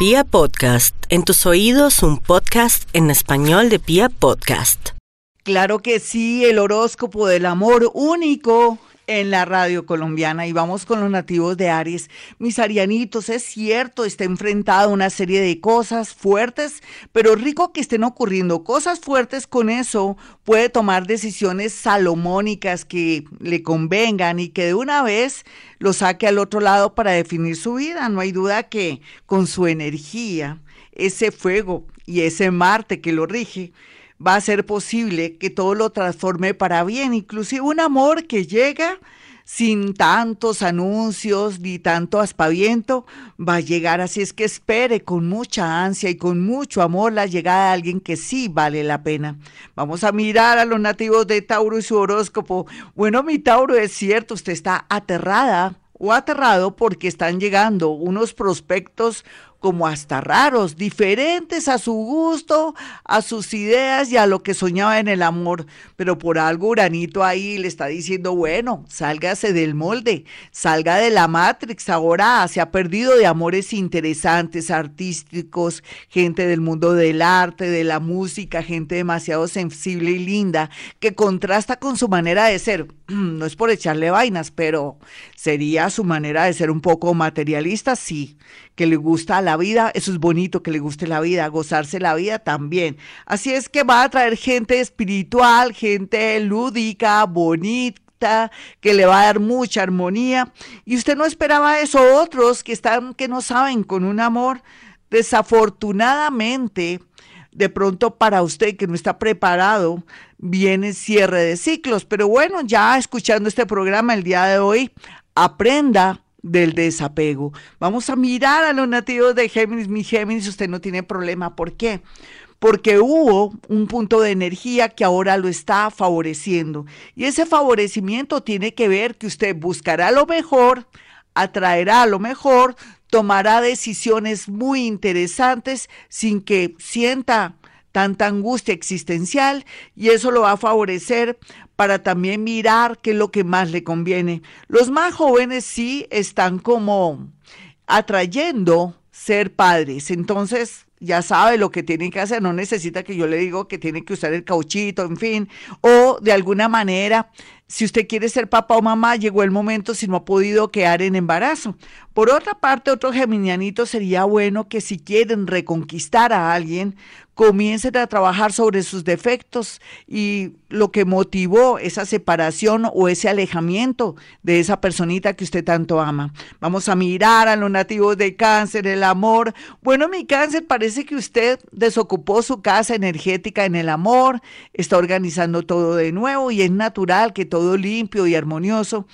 Pia Podcast, en tus oídos un podcast en español de Pia Podcast. Claro que sí, el horóscopo del amor único en la radio colombiana y vamos con los nativos de Aries. Mis arianitos, es cierto, está enfrentado a una serie de cosas fuertes, pero rico que estén ocurriendo cosas fuertes con eso, puede tomar decisiones salomónicas que le convengan y que de una vez lo saque al otro lado para definir su vida. No hay duda que con su energía, ese fuego y ese Marte que lo rige, va a ser posible que todo lo transforme para bien, inclusive un amor que llega sin tantos anuncios ni tanto aspaviento, va a llegar. Así es que espere con mucha ansia y con mucho amor la llegada de alguien que sí vale la pena. Vamos a mirar a los nativos de Tauro y su horóscopo. Bueno, mi Tauro, es cierto, usted está aterrada o aterrado porque están llegando unos prospectos como hasta raros, diferentes a su gusto, a sus ideas y a lo que soñaba en el amor. Pero por algo Uranito ahí le está diciendo, bueno, sálgase del molde, salga de la Matrix, ahora se ha perdido de amores interesantes, artísticos, gente del mundo del arte, de la música, gente demasiado sensible y linda, que contrasta con su manera de ser. No es por echarle vainas, pero sería su manera de ser un poco materialista, sí que le gusta la vida, eso es bonito, que le guste la vida, gozarse la vida también. Así es que va a traer gente espiritual, gente lúdica, bonita, que le va a dar mucha armonía. Y usted no esperaba eso. Otros que están, que no saben, con un amor, desafortunadamente, de pronto para usted que no está preparado, viene cierre de ciclos. Pero bueno, ya escuchando este programa el día de hoy, aprenda del desapego. Vamos a mirar a los nativos de Géminis. Mi Géminis, usted no tiene problema. ¿Por qué? Porque hubo un punto de energía que ahora lo está favoreciendo. Y ese favorecimiento tiene que ver que usted buscará lo mejor, atraerá lo mejor, tomará decisiones muy interesantes sin que sienta tanta angustia existencial y eso lo va a favorecer para también mirar qué es lo que más le conviene. Los más jóvenes sí están como atrayendo ser padres, entonces ya sabe lo que tienen que hacer, no necesita que yo le diga que tiene que usar el cauchito, en fin, o de alguna manera, si usted quiere ser papá o mamá, llegó el momento si no ha podido quedar en embarazo. Por otra parte, otro geminianito sería bueno que si quieren reconquistar a alguien, comiencen a trabajar sobre sus defectos y lo que motivó esa separación o ese alejamiento de esa personita que usted tanto ama. Vamos a mirar a los nativos de cáncer, el amor. Bueno, mi cáncer, parece que usted desocupó su casa energética en el amor, está organizando todo de nuevo y es natural que todo limpio y armonioso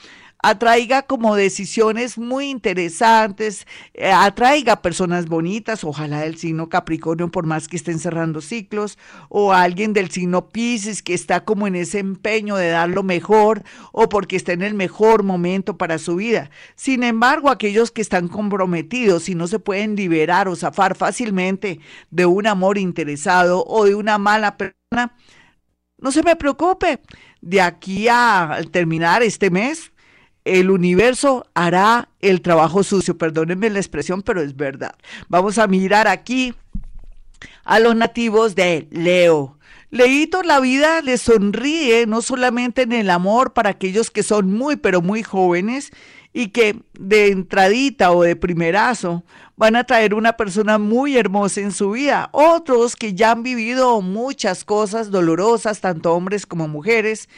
atraiga como decisiones muy interesantes, eh, atraiga personas bonitas, ojalá del signo Capricornio, por más que estén cerrando ciclos, o alguien del signo Pisces que está como en ese empeño de dar lo mejor, o porque está en el mejor momento para su vida. Sin embargo, aquellos que están comprometidos y no se pueden liberar o zafar fácilmente de un amor interesado o de una mala persona, no se me preocupe. De aquí a terminar este mes, el universo hará el trabajo sucio. Perdónenme la expresión, pero es verdad. Vamos a mirar aquí a los nativos de Leo. Leíto, la vida le sonríe no solamente en el amor para aquellos que son muy, pero muy jóvenes y que de entradita o de primerazo van a traer una persona muy hermosa en su vida. Otros que ya han vivido muchas cosas dolorosas, tanto hombres como mujeres,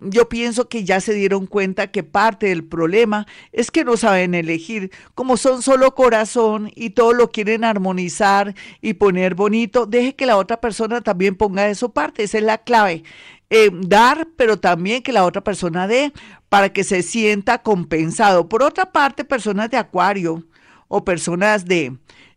yo pienso que ya se dieron cuenta que parte del problema es que no saben elegir, como son solo corazón y todo lo quieren armonizar y poner bonito, deje que la otra persona también ponga de su parte, esa es la clave. Eh, dar, pero también que la otra persona dé para que se sienta compensado. Por otra parte, personas de Acuario o personas de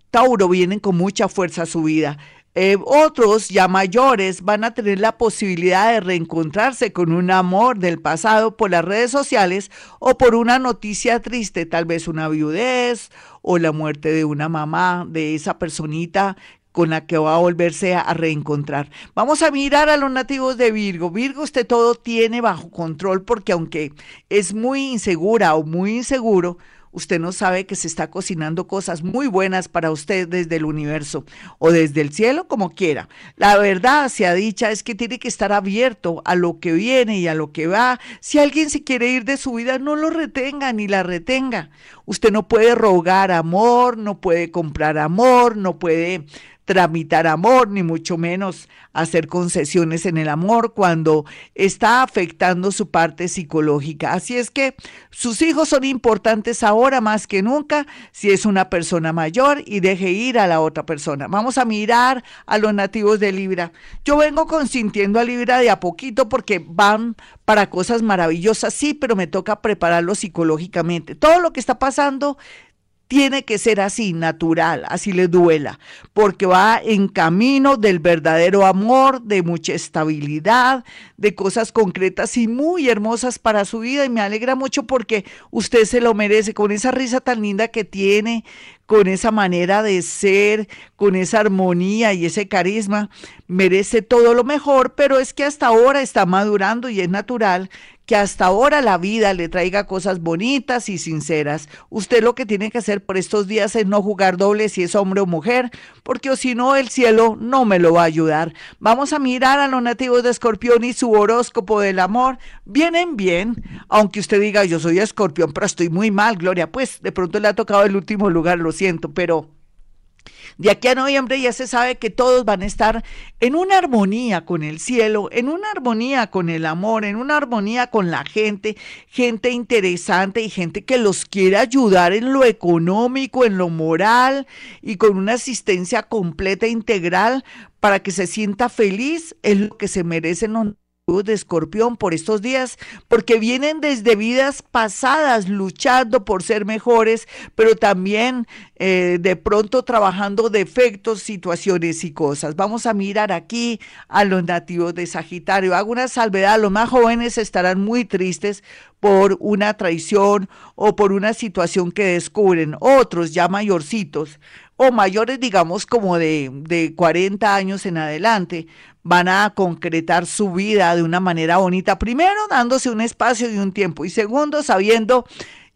Tauro vienen con mucha fuerza a su vida. Eh, otros ya mayores van a tener la posibilidad de reencontrarse con un amor del pasado por las redes sociales o por una noticia triste, tal vez una viudez o la muerte de una mamá, de esa personita con la que va a volverse a reencontrar. Vamos a mirar a los nativos de Virgo. Virgo usted todo tiene bajo control porque aunque es muy insegura o muy inseguro, usted no sabe que se está cocinando cosas muy buenas para usted desde el universo o desde el cielo, como quiera. La verdad, sea dicha, es que tiene que estar abierto a lo que viene y a lo que va. Si alguien se quiere ir de su vida, no lo retenga ni la retenga. Usted no puede rogar amor, no puede comprar amor, no puede tramitar amor, ni mucho menos hacer concesiones en el amor cuando está afectando su parte psicológica. Así es que sus hijos son importantes ahora más que nunca si es una persona mayor y deje ir a la otra persona. Vamos a mirar a los nativos de Libra. Yo vengo consintiendo a Libra de a poquito porque van para cosas maravillosas, sí, pero me toca prepararlo psicológicamente. Todo lo que está pasando tiene que ser así, natural, así le duela, porque va en camino del verdadero amor, de mucha estabilidad, de cosas concretas y muy hermosas para su vida. Y me alegra mucho porque usted se lo merece, con esa risa tan linda que tiene, con esa manera de ser, con esa armonía y ese carisma, merece todo lo mejor, pero es que hasta ahora está madurando y es natural que hasta ahora la vida le traiga cosas bonitas y sinceras. Usted lo que tiene que hacer por estos días es no jugar doble si es hombre o mujer, porque si no el cielo no me lo va a ayudar. Vamos a mirar a los nativos de Escorpión y su horóscopo del amor. Vienen bien, aunque usted diga yo soy Escorpión, pero estoy muy mal, Gloria, pues de pronto le ha tocado el último lugar, lo siento, pero de aquí a noviembre ya se sabe que todos van a estar en una armonía con el cielo, en una armonía con el amor, en una armonía con la gente, gente interesante y gente que los quiere ayudar en lo económico, en lo moral y con una asistencia completa e integral para que se sienta feliz, es lo que se merecen los de escorpión por estos días, porque vienen desde vidas pasadas luchando por ser mejores, pero también eh, de pronto trabajando defectos, situaciones y cosas. Vamos a mirar aquí a los nativos de Sagitario. Hago una salvedad, los más jóvenes estarán muy tristes por una traición o por una situación que descubren. Otros ya mayorcitos o mayores, digamos, como de, de 40 años en adelante, van a concretar su vida de una manera bonita. Primero, dándose un espacio y un tiempo. Y segundo, sabiendo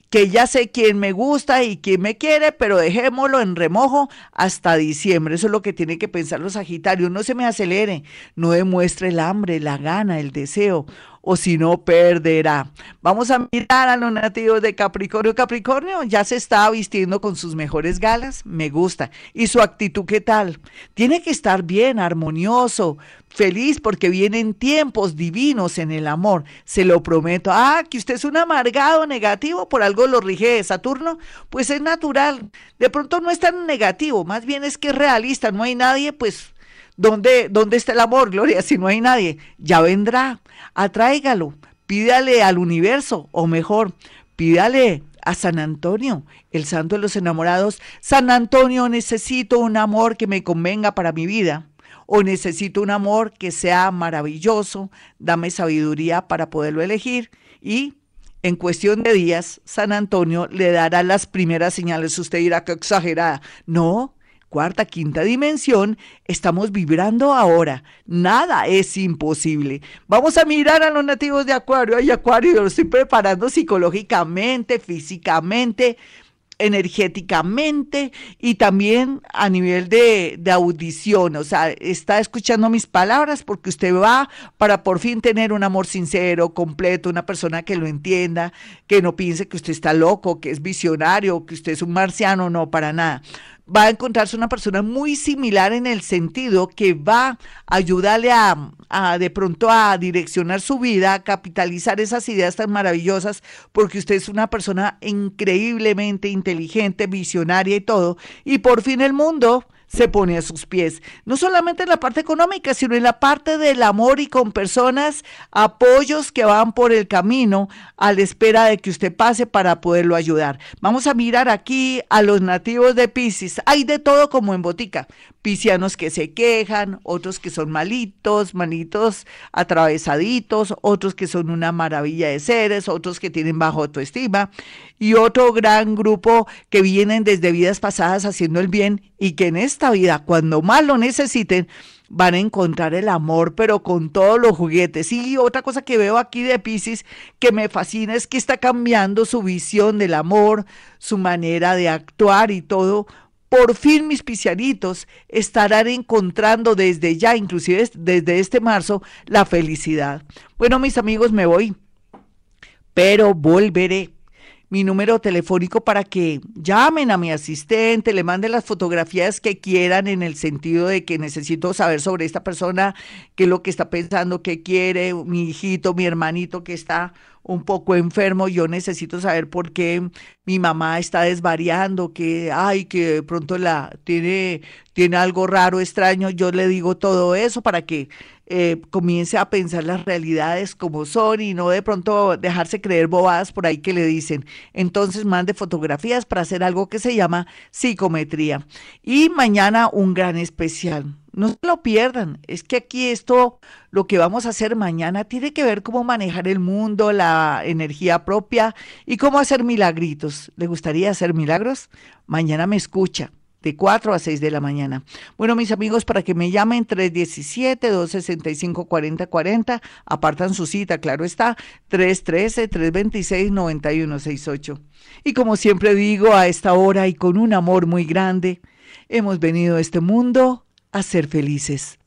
que ya sé quién me gusta y quién me quiere, pero dejémoslo en remojo hasta diciembre. Eso es lo que tienen que pensar los Sagitarios. No se me acelere, no demuestre el hambre, la gana, el deseo o si no perderá. Vamos a mirar a los nativos de Capricornio. Capricornio ya se está vistiendo con sus mejores galas, me gusta. ¿Y su actitud qué tal? Tiene que estar bien, armonioso, feliz porque vienen tiempos divinos en el amor, se lo prometo. Ah, que usted es un amargado negativo, por algo lo rige Saturno, pues es natural. De pronto no es tan negativo, más bien es que es realista, no hay nadie, pues ¿Dónde, ¿Dónde está el amor, Gloria? Si no hay nadie, ya vendrá. Atráigalo, pídale al universo, o mejor, pídale a San Antonio, el santo de los enamorados. San Antonio, necesito un amor que me convenga para mi vida. O necesito un amor que sea maravilloso, dame sabiduría para poderlo elegir. Y en cuestión de días, San Antonio le dará las primeras señales. Usted dirá que exagerada. No, cuarta, quinta dimensión, estamos vibrando ahora. Nada es imposible. Vamos a mirar a los nativos de Acuario. Ay, Acuario, yo lo estoy preparando psicológicamente, físicamente, energéticamente y también a nivel de, de, audición, o sea, está escuchando mis palabras porque usted va para por fin tener un amor sincero, completo, una persona que lo entienda, que no piense que usted está loco, que es visionario, que usted es un marciano, no, para nada va a encontrarse una persona muy similar en el sentido que va a ayudarle a, a, de pronto a direccionar su vida, a capitalizar esas ideas tan maravillosas, porque usted es una persona increíblemente inteligente, visionaria y todo, y por fin el mundo se pone a sus pies. No solamente en la parte económica, sino en la parte del amor y con personas, apoyos que van por el camino a la espera de que usted pase para poderlo ayudar. Vamos a mirar aquí a los nativos de Pisces. Hay de todo como en botica, piscianos que se quejan, otros que son malitos, manitos atravesaditos, otros que son una maravilla de seres, otros que tienen bajo autoestima y otro gran grupo que vienen desde vidas pasadas haciendo el bien y que en esta vida, cuando más lo necesiten, van a encontrar el amor, pero con todos los juguetes. Y otra cosa que veo aquí de Pisces que me fascina es que está cambiando su visión del amor, su manera de actuar y todo. Por fin mis piscianitos estarán encontrando desde ya, inclusive desde este marzo, la felicidad. Bueno, mis amigos, me voy, pero volveré mi número telefónico para que llamen a mi asistente, le manden las fotografías que quieran en el sentido de que necesito saber sobre esta persona, qué es lo que está pensando, qué quiere, mi hijito, mi hermanito que está un poco enfermo, yo necesito saber por qué mi mamá está desvariando, que ay, que de pronto la tiene tiene algo raro, extraño, yo le digo todo eso para que eh, comience a pensar las realidades como son y no de pronto dejarse creer bobadas por ahí que le dicen. Entonces mande fotografías para hacer algo que se llama psicometría. Y mañana un gran especial. No se lo pierdan. Es que aquí esto, lo que vamos a hacer mañana, tiene que ver cómo manejar el mundo, la energía propia y cómo hacer milagritos. ¿Le gustaría hacer milagros? Mañana me escucha de 4 a 6 de la mañana. Bueno, mis amigos, para que me llamen 317-265-4040, apartan su cita, claro está, 313-326-9168. Y como siempre digo, a esta hora y con un amor muy grande, hemos venido a este mundo a ser felices.